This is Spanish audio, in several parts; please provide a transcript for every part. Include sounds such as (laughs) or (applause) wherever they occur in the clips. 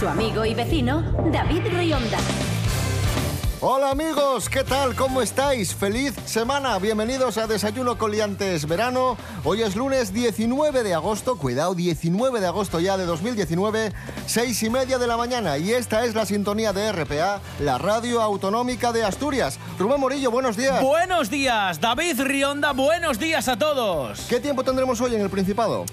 Su amigo y vecino, David Rionda. Hola amigos, ¿qué tal? ¿Cómo estáis? Feliz semana, bienvenidos a Desayuno Coliantes Verano. Hoy es lunes 19 de agosto, cuidado, 19 de agosto ya de 2019, seis y media de la mañana y esta es la sintonía de RPA, la radio autonómica de Asturias. Rubén Morillo, buenos días. Buenos días, David Rionda, buenos días a todos. ¿Qué tiempo tendremos hoy en el Principado?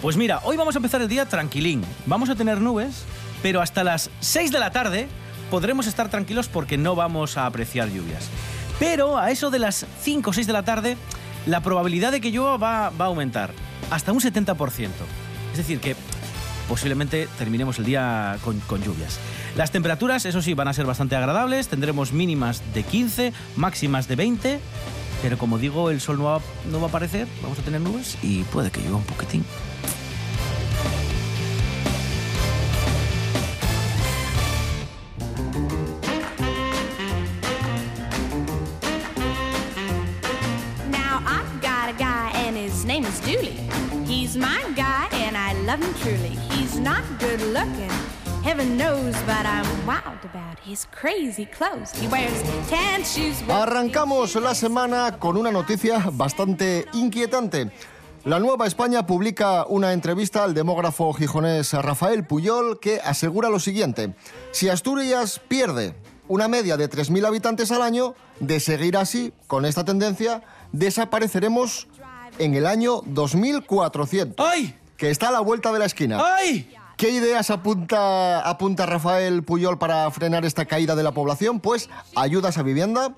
Pues mira, hoy vamos a empezar el día tranquilín. Vamos a tener nubes, pero hasta las 6 de la tarde podremos estar tranquilos porque no vamos a apreciar lluvias. Pero a eso de las 5 o 6 de la tarde, la probabilidad de que llueva va, a aumentar hasta un 70%. Es decir, que posiblemente terminemos el día con, con, lluvias. Las temperaturas, eso sí, van a ser bastante agradables, tendremos mínimas de 15, máximas de 20, pero como digo, el sol no va, no va a aparecer, vamos a tener nubes y puede que llueva un poquitín. Him truly. He's not good looking, heaven knows, but I'm wild about his crazy clothes. He wears tan shoes. with- Arrancamos la semana con una noticia bastante inquietante. La Nueva España publica una entrevista al demógrafo gijonés Rafael Puyol que asegura lo siguiente. Si Asturias pierde una media de 3.000 habitantes al año, de seguir así, con esta tendencia, desapareceremos en el año 2400, ¡Ay! Que está a la vuelta de la esquina. ¡Ay! ¿Qué ideas apunta, apunta Rafael Puyol para frenar esta caída de la población? Pues ayudas a vivienda,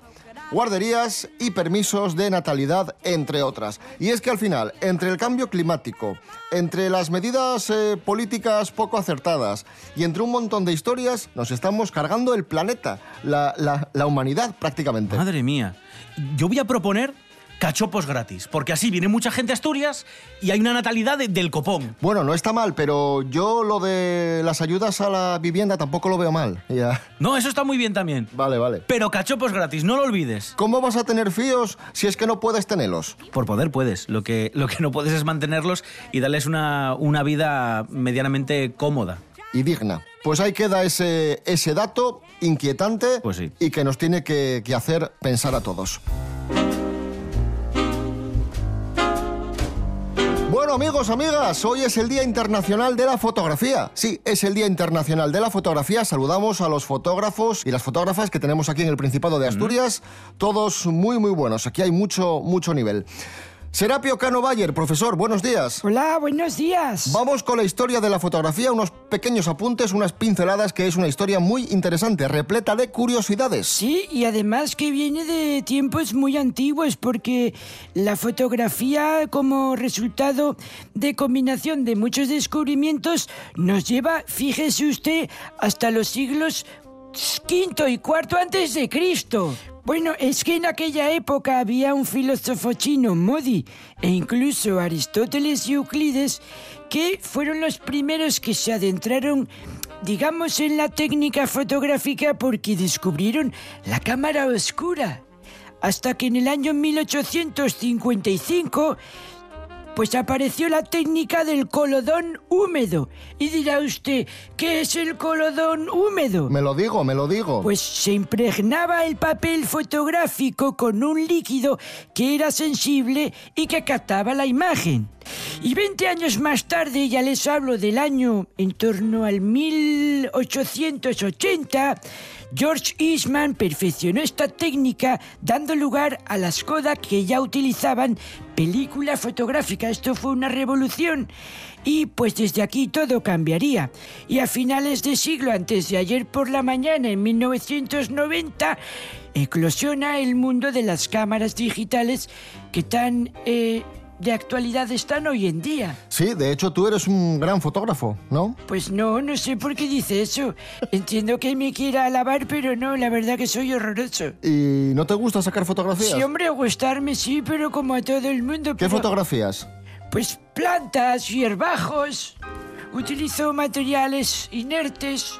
guarderías y permisos de natalidad, entre otras. Y es que al final, entre el cambio climático, entre las medidas eh, políticas poco acertadas y entre un montón de historias, nos estamos cargando el planeta, la, la- la humanidad prácticamente. Madre mía. Yo voy a proponer cachopos gratis, porque así viene mucha gente a Asturias y hay una natalidad de- del copón. Bueno, no está mal, pero yo lo de las ayudas a la vivienda tampoco lo veo mal. Ya. No, eso está muy bien también. Vale, vale. Pero cachopos gratis, no lo olvides. ¿Cómo vas a tener fíos si es que no puedes tenerlos? Por poder puedes. Lo que, lo que no puedes es mantenerlos y darles una, una vida medianamente cómoda. y digna. Pues ahí queda ese, ese dato inquietante Pues sí. y que nos tiene que, que hacer pensar a todos. Bueno amigos, amigas, hoy es el Día Internacional de la Fotografía. Sí, es el Día Internacional de la Fotografía. Saludamos a los fotógrafos y las fotógrafas que tenemos aquí en el Principado de Asturias. Todos muy, muy buenos. Aquí hay mucho, mucho nivel. Serapio Cano Bayer, profesor, buenos días. Hola, buenos días. Vamos con la historia de la fotografía, unos pequeños apuntes, unas pinceladas, que es una historia muy interesante, repleta de curiosidades. Sí, y además que viene de tiempos muy antiguos porque la fotografía como resultado de combinación de muchos descubrimientos nos lleva, fíjese usted, hasta los siglos quinto y cuarto antes de Cristo. Bueno, es que en aquella época había un filósofo chino, Modi, e incluso Aristóteles y Euclides, que fueron los primeros que se adentraron, digamos, en la técnica fotográfica porque descubrieron la cámara oscura. Hasta que en el año 1855 pues apareció la técnica del colodón húmedo. Y dirá usted, ¿qué es el colodón húmedo? Me lo digo, me lo digo. Pues se impregnaba el papel fotográfico con un líquido que era sensible y que captaba la imagen. Y 20 años más tarde, ya les hablo del año en torno al 1880, George Eastman perfeccionó esta técnica dando lugar a las Kodak que ya utilizaban película fotográfica. Esto fue una revolución. Y pues desde aquí todo cambiaría. Y a finales de siglo, antes de ayer por la mañana, en 1990, eclosiona el mundo de las cámaras digitales que tan eh, de actualidad están hoy en día. Sí, de hecho tú eres un gran fotógrafo, ¿no? Pues no, no sé por qué dice eso. Entiendo que me quiera alabar, pero no, la verdad que soy horroroso. ¿Y no te gusta sacar fotografías? Sí, hombre, gustarme sí, pero como a todo el mundo. ¿Qué pero- fotografías? Pues plantas, hierbajos. Utilizo materiales inertes,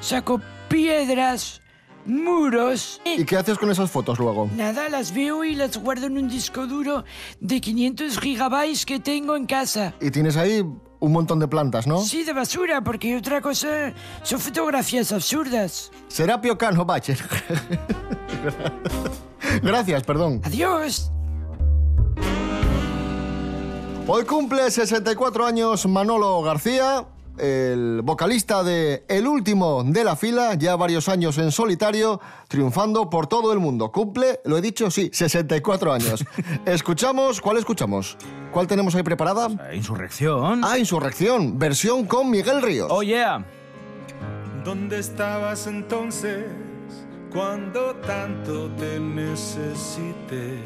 saco piedras, muros. ¿Y qué haces con esas fotos luego? Nada, las veo y las guardo en un disco duro de 500 gigabytes que tengo en casa. Y tienes ahí un montón de plantas, ¿no? Sí, de basura, porque otra cosa son fotografías absurdas. Serapio Cano Bacher. (laughs) Gracias, perdón. Adiós. Hoy cumple 64 años Manolo García, el vocalista de El Último de la Fila, ya varios años en solitario, triunfando por todo el mundo. Cumple, lo he dicho, sí, 64 años. (laughs) escuchamos, ¿cuál escuchamos? ¿Cuál tenemos ahí preparada? Eh, Insurrección. Ah, Insurrección, versión con Miguel Ríos. Oh, yeah. ¿Dónde estabas entonces cuando tanto te necesité?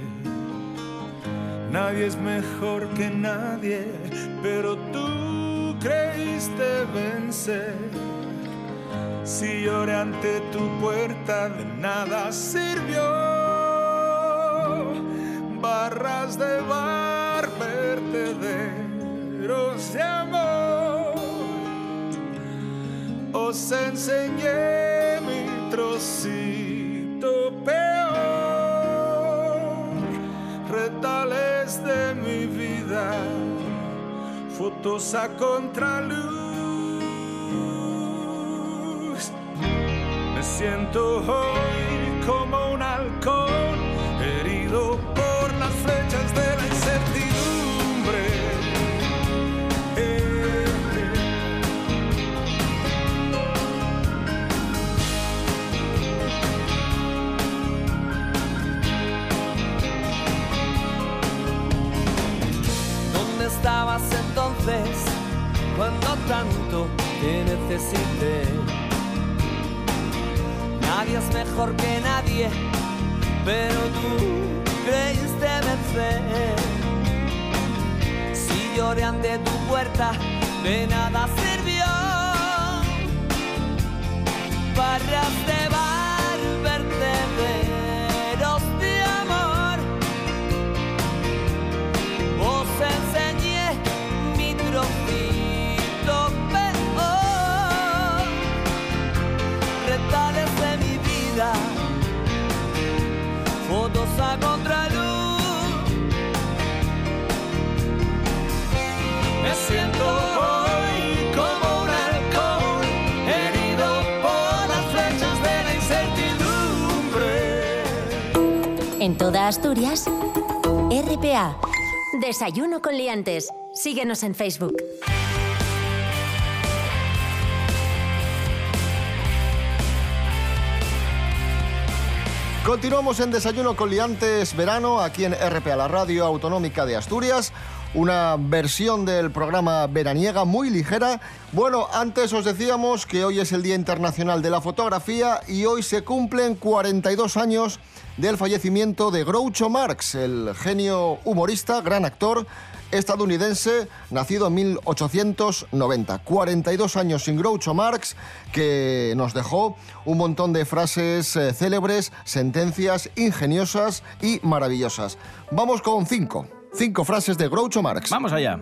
Nadie es mejor que nadie, pero tú creíste vencer. Si lloré ante tu puerta, de nada sirvió. Barras de bar, vertederos de amor os enseñé mi trocito peor, retales de mi vida, fotos a contraluz. Me siento hoy como cuando tanto te necesité? Nadie es mejor que nadie, pero tú creíste vencer. Si lloré ante tu puerta, de nada sirvió. Barras En toda Asturias, RPA. Desayuno con liantes. Síguenos en Facebook. Continuamos en Desayuno con Liantes Verano, aquí en RPA, la radio autonómica de Asturias. Una versión del programa veraniega muy ligera. Bueno, antes os decíamos que hoy es el Día Internacional de la Fotografía y hoy se cumplen 42 años del fallecimiento de Groucho Marx, el genio humorista, gran actor estadounidense, nacido en 1890. 42 años sin Groucho Marx, que nos dejó un montón de frases eh, célebres, sentencias ingeniosas y maravillosas. Vamos con cinco. Cinco frases de Groucho Marx. Vamos allá.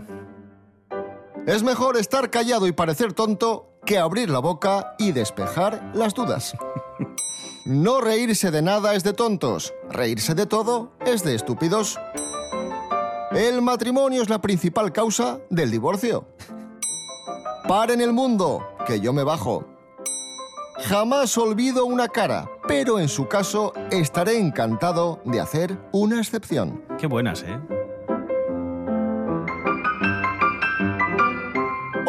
Es mejor estar callado y parecer tonto que abrir la boca y despejar las dudas. (laughs) No reírse de nada es de tontos, reírse de todo es de estúpidos. El matrimonio es la principal causa del divorcio. Paren el mundo, que yo me bajo. Jamás olvido una cara, pero en su caso estaré encantado de hacer una excepción. Qué buenas, ¿eh?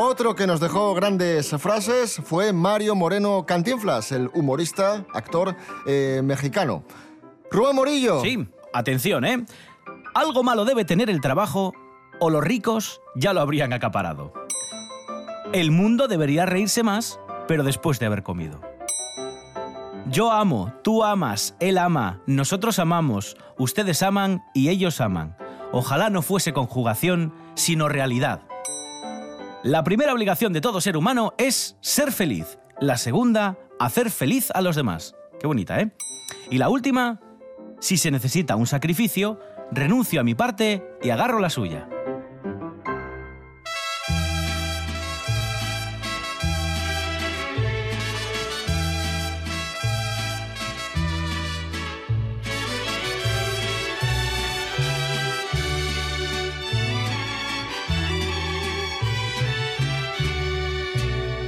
Otro que nos dejó grandes frases fue Mario Moreno Cantinflas, el humorista, actor eh, mexicano. Rubén Morillo. Sí, atención, ¿eh? Algo malo debe tener el trabajo o los ricos ya lo habrían acaparado. El mundo debería reírse más, pero después de haber comido. Yo amo, tú amas, él ama, nosotros amamos, ustedes aman y ellos aman. ojalá no fuese conjugación, sino realidad. La primera obligación de todo ser humano es ser feliz. La segunda, hacer feliz a los demás. Qué bonita, ¿eh? Y la última, si se necesita un sacrificio, renuncio a mi parte y agarro la suya.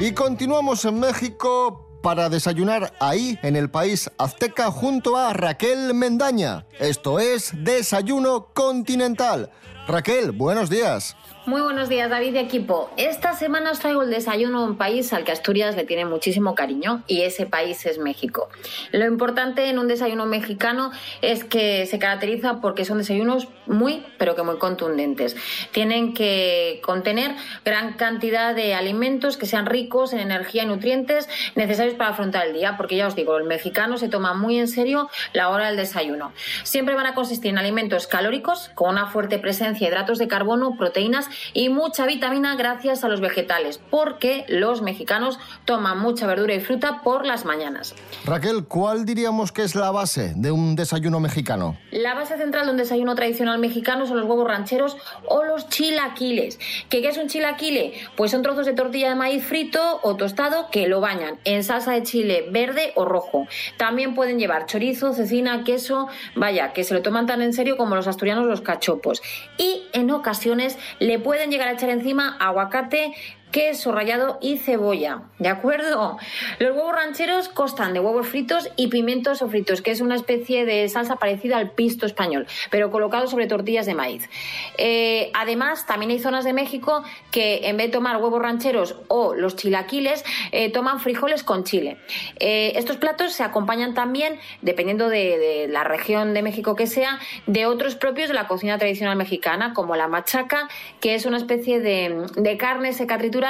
Y continuamos en México para desayunar ahí, en el país azteca, junto a Raquel Mendaña. Esto es Desayuno Continental. Raquel, buenos días. Muy buenos días, David y equipo. Esta semana os traigo el desayuno de un país al que Asturias le tiene muchísimo cariño y ese país es México. Lo importante en un desayuno mexicano es que se caracteriza porque son desayunos muy, pero que muy contundentes. Tienen que contener gran cantidad de alimentos que sean ricos en energía y nutrientes necesarios para afrontar el día, porque ya os digo, el mexicano se toma muy en serio la hora del desayuno. Siempre van a consistir en alimentos calóricos con una fuerte presencia de hidratos de carbono, proteínas y mucha vitamina gracias a los vegetales, porque los mexicanos toman mucha verdura y fruta por las mañanas. Raquel, ¿cuál diríamos que es la base de un desayuno mexicano? La base central de un desayuno tradicional mexicano son los huevos rancheros o los chilaquiles. ¿Qué, qué es un chilaquile? Pues son trozos de tortilla de maíz frito o tostado que lo bañan en salsa de chile verde o rojo. También pueden llevar chorizo, cecina, queso, vaya, que se lo toman tan en serio como los asturianos los cachopos. Y en ocasiones le pueden llegar a echar encima aguacate, queso rallado y cebolla. ¿De acuerdo? Los huevos rancheros constan de huevos fritos y pimientos sofritos, que es una especie de salsa parecida al pisto español, pero colocado sobre tortillas de maíz. Eh, además, también hay zonas de México que en vez de tomar huevos rancheros o los chilaquiles, eh, toman frijoles con chile. Eh, estos platos se acompañan también, dependiendo de, la región de México que sea, de otros propios de la cocina tradicional mexicana, como la machaca, que es una especie de, de carne seca triturada,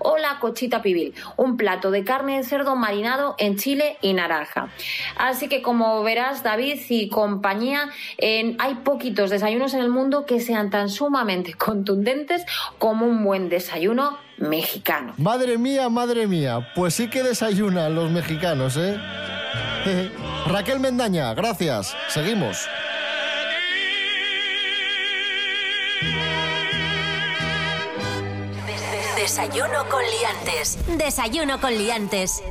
o la cochita pibil, un plato de carne de cerdo marinado en chile y naranja. Así que como verás, David y compañía, hay poquitos desayunos en el mundo que sean tan sumamente (laughs) contundentes como un buen desayuno mexicano. Madre mía, madre mía, pues sí que desayunan los mexicanos, ¿eh? (laughs) Raquel Mendaña, gracias. Seguimos. Desayuno con liantes. Desayuno con liantes.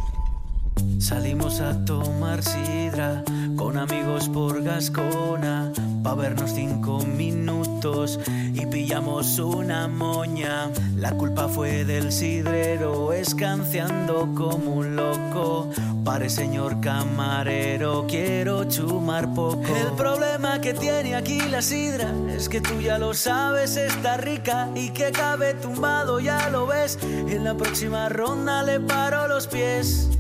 Salimos a tomar sidra con amigos por Gascona, pa' vernos cinco minutos y pillamos una moña. La culpa fue del sidrero, escanciando como un loco. Pare señor camarero, quiero chumar poco. El problema que tiene aquí la sidra es que tú ya lo sabes, está rica y que cabe tumbado, ya lo ves. En la próxima ronda le paro los pies.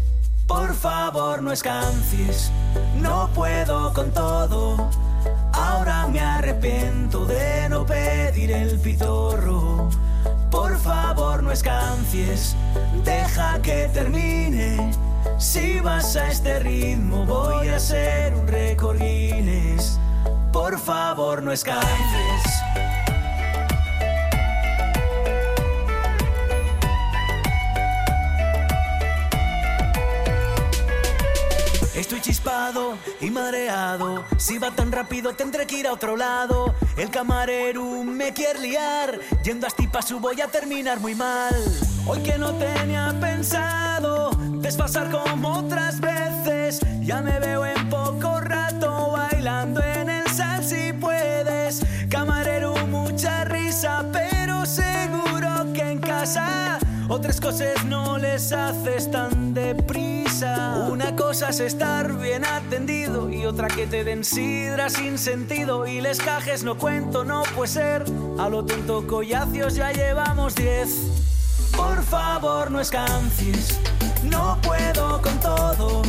Por favor, no escancies, no puedo con todo. Ahora me arrepiento de no pedir el pitorro. Por favor, no escancies, deja que termine. Si vas a este ritmo, voy a hacer un récord Guinness. Por favor, no escancies. Chispado y mareado. Si va tan rápido tendré que ir a otro lado. El camarero me quiere liar. Yendo a Stipasu voy a terminar muy mal. Hoy que no tenía pensado desfasar como otras veces. Ya me veo en poco rato bailando en el sal si puedes. Camarero, mucha risa, pero seguro que en casa otras cosas no les haces tan deprisa. Una cosa es estar bien atendido y otra que te den sidra sin sentido. Y les cajes no cuento, no puede ser. A lo tonto collacios ya llevamos diez. Por favor, no escancies, no puedo con todo.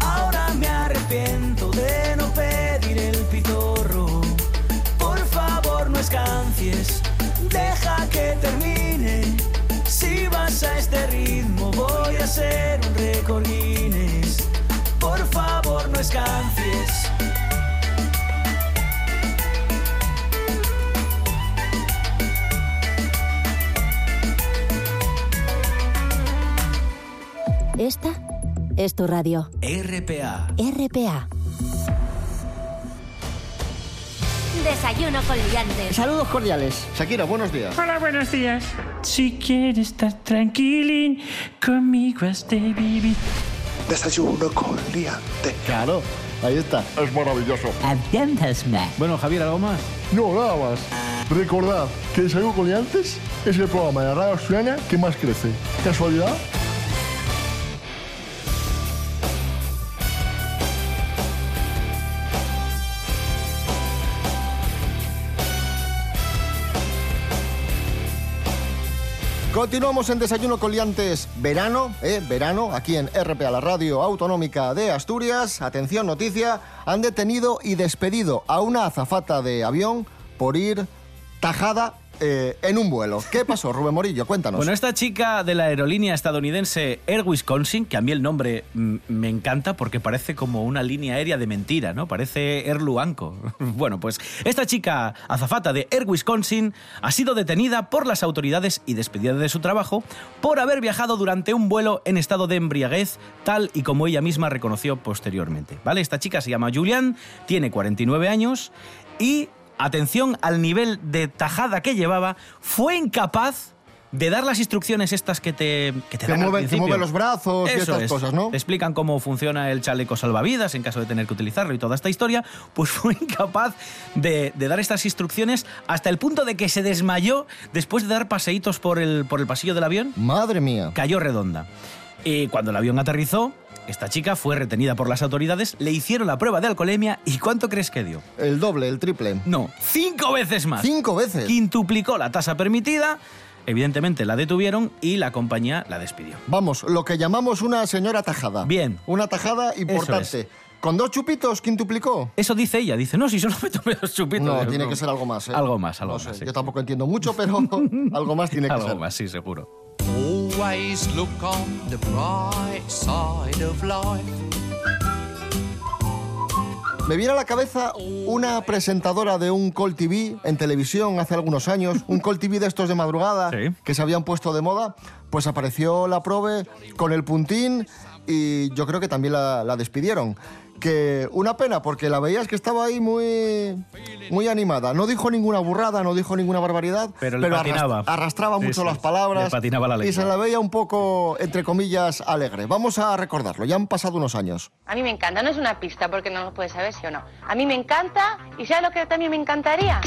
Ahora me arrepiento de no pedir el pitorro. Por favor, no escancies, deja que termine más a este ritmo voy a hacer un récord Guinness. Por favor, no escanfies. Esta es tu radio. RPA. RPA. Desayuno con liantes. Saludos cordiales. Shakira, buenos días. Hola, buenos días. Si quieres estar tranquilín, conmigo has de vivir. Desayuno con liante. Claro, ahí está. Es maravilloso. Bueno, Javier, ¿algo más? No, nada más. Recordad que Desayuno con Liantes es el programa de la radio australiana que más crece. ¿Casualidad? Continuamos en Desayuno Coliantes verano, eh, verano, aquí en RPA, la radio autonómica de Asturias. Atención, noticia, han detenido y despedido a una azafata de avión por ir tajada eh, en un vuelo. ¿Qué pasó, Rubén Morillo? Cuéntanos. Bueno, esta chica de la aerolínea estadounidense Air Wisconsin, que a mí el nombre me encanta porque parece como una línea aérea de mentira, ¿no? Parece Air Luanco. (laughs) Bueno, pues esta chica azafata de Air Wisconsin ha sido detenida por las autoridades y despedida de su trabajo por haber viajado durante un vuelo en estado de embriaguez, tal y como ella misma reconoció posteriormente. ¿Vale? Esta chica se llama Julian, tiene 49 años y atención al nivel de tajada que llevaba, fue incapaz de dar las instrucciones estas que te, que te Que dan al mueve- que principio. mueve los brazos y Eso estas es. cosas, ¿no? Te explican cómo funciona el chaleco salvavidas en caso de tener que utilizarlo y toda esta historia, pues (laughs) fue incapaz de, de dar estas instrucciones hasta el punto de que se desmayó después de dar paseitos por el, por el pasillo del avión. Madre mía. Cayó redonda. Y cuando el avión aterrizó, esta chica fue retenida por las autoridades, le hicieron la prueba de alcoholemia y ¿cuánto crees que dio? El doble, el triple. No, cinco veces más. Cinco veces. Quintuplicó la tasa permitida, evidentemente la detuvieron y la compañía la despidió. Vamos, lo que llamamos una señora tajada. Bien. Una tajada importante. es. ¿Con dos chupitos quintuplicó? Eso dice ella, dice, no, si solo me tomé dos chupitos. No, Digo, tiene que ser algo más. ¿eh? Algo más, algo No más. sé, sí. Yo tampoco entiendo mucho, pero (laughs) algo más tiene que Algo ser. más, sí, seguro. Always look on the bright side of life. Me viene a la cabeza una presentadora de un Call TV en televisión hace algunos años, un Call TV de estos de madrugada Sí. que se habían puesto de moda, pues apareció la prove con el puntín y yo creo que también la, la despidieron que una pena, porque la veías que estaba ahí muy, muy animada. No dijo ninguna burrada, no dijo ninguna barbaridad, pero, pero patinaba. arrastraba mucho las palabras y se la veía un poco, entre comillas, alegre. Vamos a recordarlo, ya han pasado unos años. A mí me encanta, no es una pista porque no lo puedes saber si o no. A mí me encanta y ¿sabes lo que también me encantaría?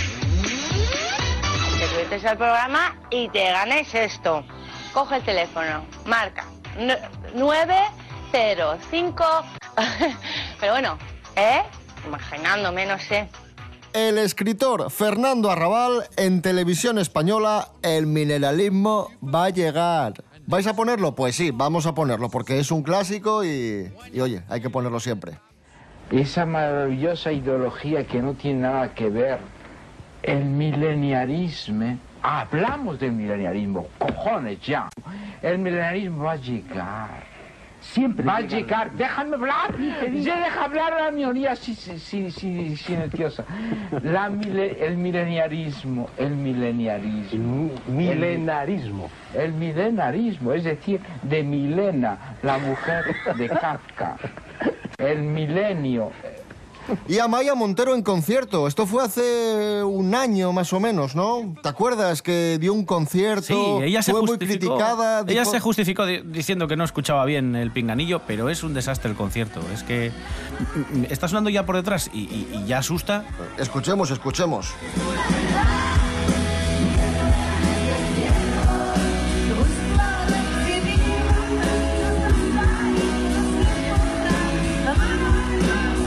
Te metes al programa y te ganes esto. Coge el teléfono, marca 9 05. (laughs) Pero bueno, ¿eh? Imaginándome, no sé. El escritor Fernando Arrabal en televisión española, el mineralismo va a llegar. ¿Vais a ponerlo? Pues sí, vamos a ponerlo, porque es un clásico y, y oye, hay que ponerlo siempre. Esa maravillosa ideología que no tiene nada que ver, el mileniarismo, hablamos del mileniarismo, cojones ya, el mileniarismo va a llegar Siempre va a llegar, déjame hablar, se deja hablar a la minoría si, si, si, si- silenciosa. La mile- el mileniarismo, el mileniarismo. milenarismo. El, milenarismo, es decir, de Milena, la mujer de Kafka. (laughs) El milenio, Y a Maya Montero en concierto. Esto fue hace un año más o menos, ¿no? ¿Te acuerdas que dio un concierto? Sí, ella se fue muy criticada. Ella dijo- se justificó di- diciendo que no escuchaba bien el pinganillo, pero es un desastre el concierto. Es que mm, mm, está sonando ya por detrás y, y- y ya asusta. Escuchemos, escuchemos.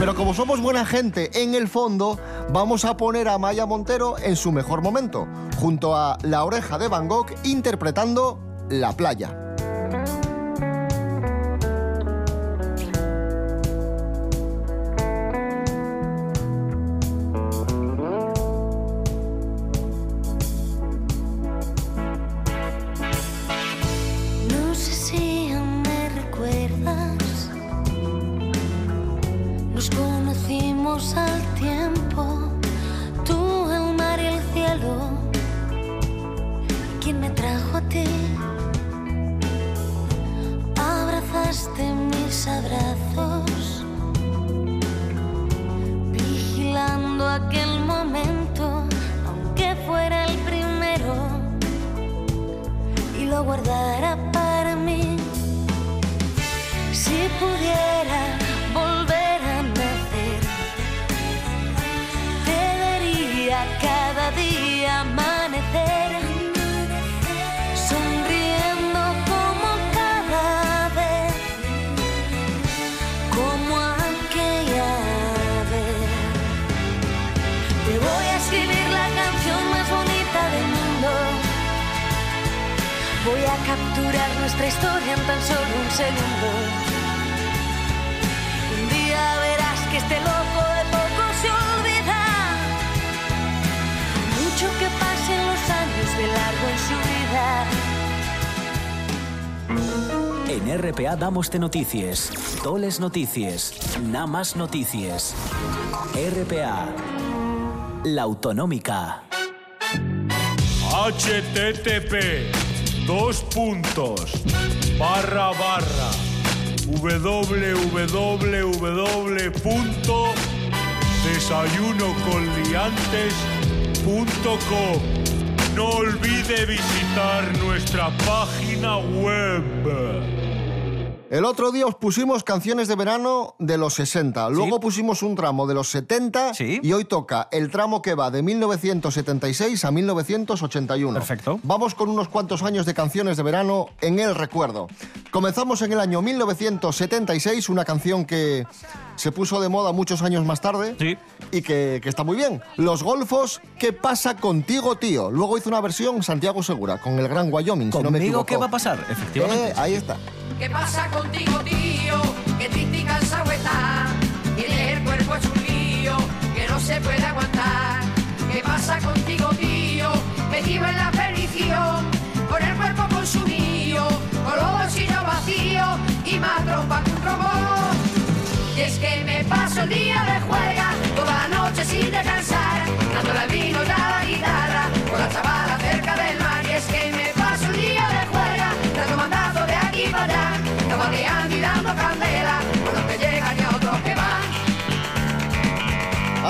Pero como somos buena gente en el fondo, vamos a poner a Maya Montero en su mejor momento, junto a La Oreja de Van Gogh interpretando La Playa. Voy a capturar nuestra historia en tan solo un segundo. Un día verás que este loco de poco se olvida. Mucho que pasen los años de largo en su vida. En RPA damos noticias, toles noticias, nada más noticias. RPA, la autonómica. http dos puntos. Barra barra. www.desayunoconliantes.com No olvide visitar nuestra página web. El otro día os pusimos canciones de verano de los 60, luego pusimos un tramo de los 70 y hoy toca el tramo que va de 1976 a 1981. Perfecto. Vamos con unos cuantos años de canciones de verano en el recuerdo. Comenzamos en el año 1976, una canción que se puso de moda muchos años más tarde y que, que está muy bien. Los Golfos, ¿qué pasa contigo, tío? Luego hizo una versión Santiago Segura con el Gran Wyoming, si no me ¿Conmigo qué va a pasar? Efectivamente. Eh, ahí está. ¿Qué pasa contigo, tío? Que triste y cansado está. Tienes el cuerpo hecho un lío que no se puede aguantar. ¿Qué pasa contigo, tío? Metido en la perdición, con el cuerpo consumido, con los bolsillos vacíos y más trompa que un robot. Y es que me paso el día de juega, toda la noche sin descansar, dándole al vino y la guitarra, con la chavala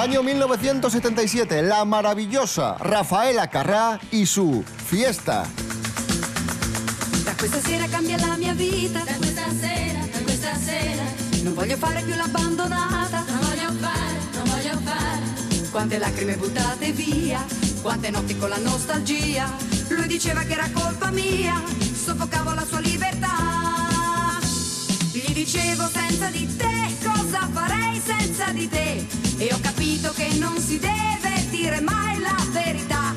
Año 1977, la maravillosa Rafaela Carrà y su fiesta. Da questa sera cambia la mia vita, da questa sera, da questa sera. Non voglio fare più l'abbandonata, non voglio fare, non voglio fare. Quante lacrime buttate via, quante notti con la nostalgia. Lui diceva che era colpa mia, soffocavo la sua libertà. Gli dicevo senza di te, cosa farei senza di te? E ho capito che non si deve dire mai la verità.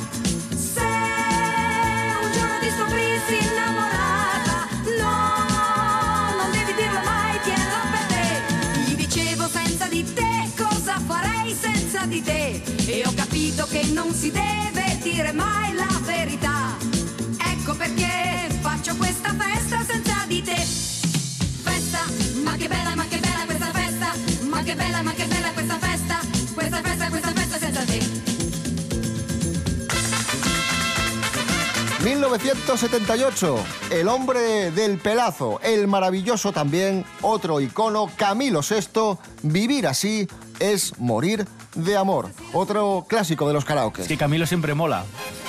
Se un giorno ti scoprissi innamorata, no, non devi dirlo mai, tienilo per te. Gli dicevo senza di te, cosa farei senza di te? E ho capito che non si deve dire mai la verità. Ecco perché faccio questa festa senza di te. Festa, ma che bella, ma che bella questa festa, ma che bella, ma che bella questa festa, questa festa, questa festa senza te. 1978, el hombre del pelazo, el maravilloso también, otro icono, Camilo VI, vivir así es morir de amor. Otro clásico de los karaoke. Que Camilo siempre mola.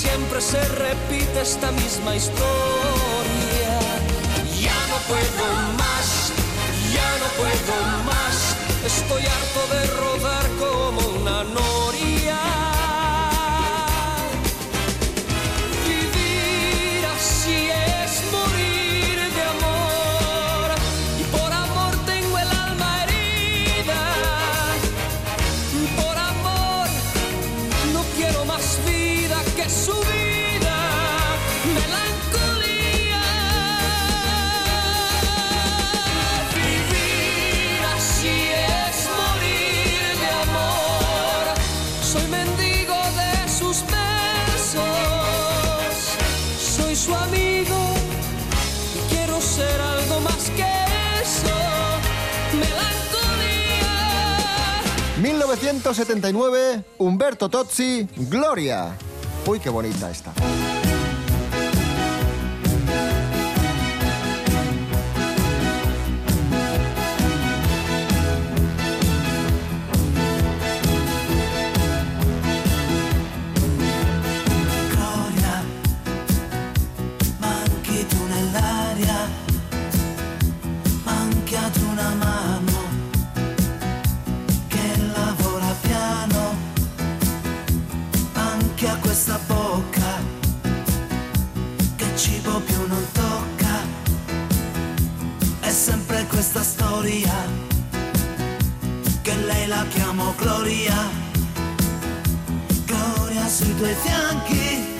Siempre se repite esta misma historia. Ya no puedo 1979, Humberto Tozzi, Gloria. Uy, qué bonita esta. Questa storia che lei la chiamo Gloria. Gloria sui tuoi fianchi,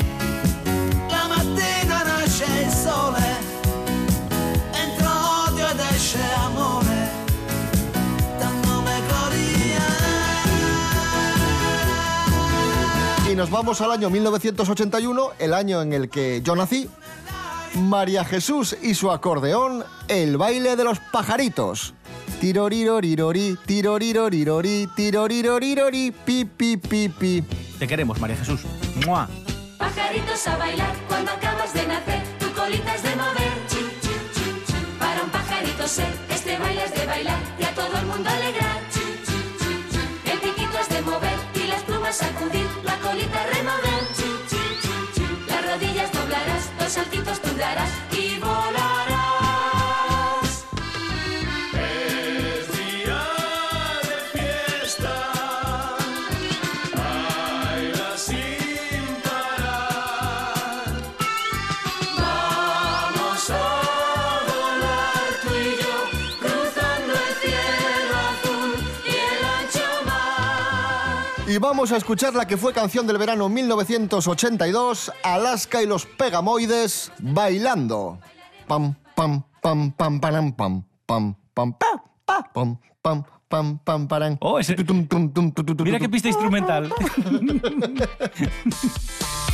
la mattina nasce il sole, entra odio ed esce amore, dal nome Gloria. Y nos vamos al año 1981, el año en el que yo nací. María Jesús y su acordeón, el baile de los pajaritos. Tirorirorirori, tirorirorirori, tirorirorirori, pi, pi, pi, pi. Te queremos, María Jesús. ¡Mua! Pajaritos a bailar cuando acabas de nacer, tu colita es de mover. Para un pajarito ser, este baile es de bailar y a todo el mundo alegrar. El piquito es de mover y las plumas sacudir, la colita remover. Saltitos tú Y vamos a escuchar la que fue canción del verano 1982, Alaska y los Pegamoides, bailando. Pam, pam, pam, pam, pam, pam, pam, pa, pa, pam, pam, pam, pam, param. Oh, ese- Mira qué pista instrumental. (laughs)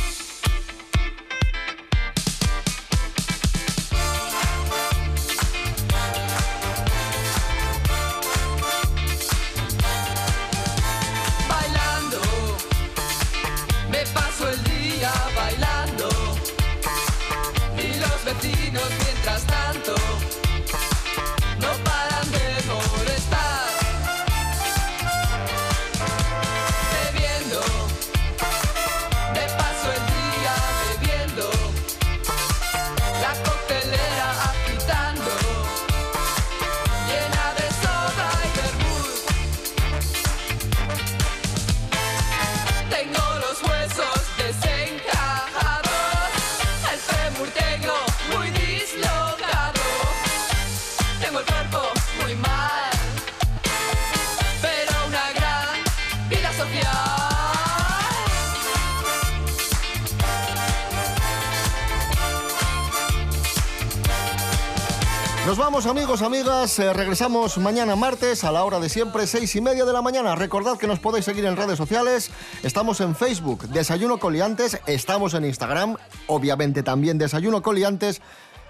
amigos, amigas, eh, regresamos mañana martes a la hora de siempre, seis y media de la mañana. Recordad que nos podéis seguir en redes sociales, estamos en Facebook, Desayuno Coliantes, estamos en Instagram, obviamente también Desayuno Coliantes,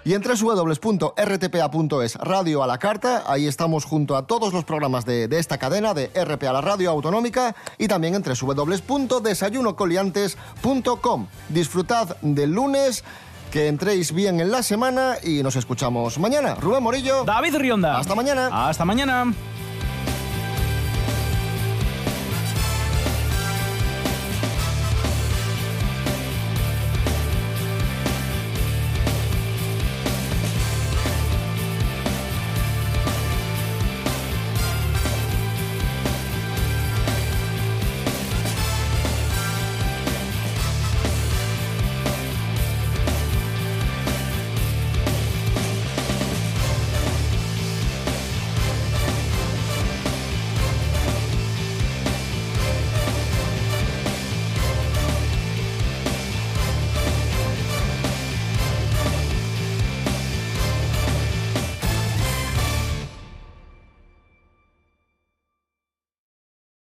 y en www.rtpa.es, Radio a la Carta, ahí estamos junto a todos los programas de, esta cadena, de RPA, la Radio Autonómica, y también en www.desayunocoliantes.com. Disfrutad del lunes. Que entréis bien en la semana y nos escuchamos mañana. Rubén Morillo. David Rionda. Hasta mañana. Hasta mañana.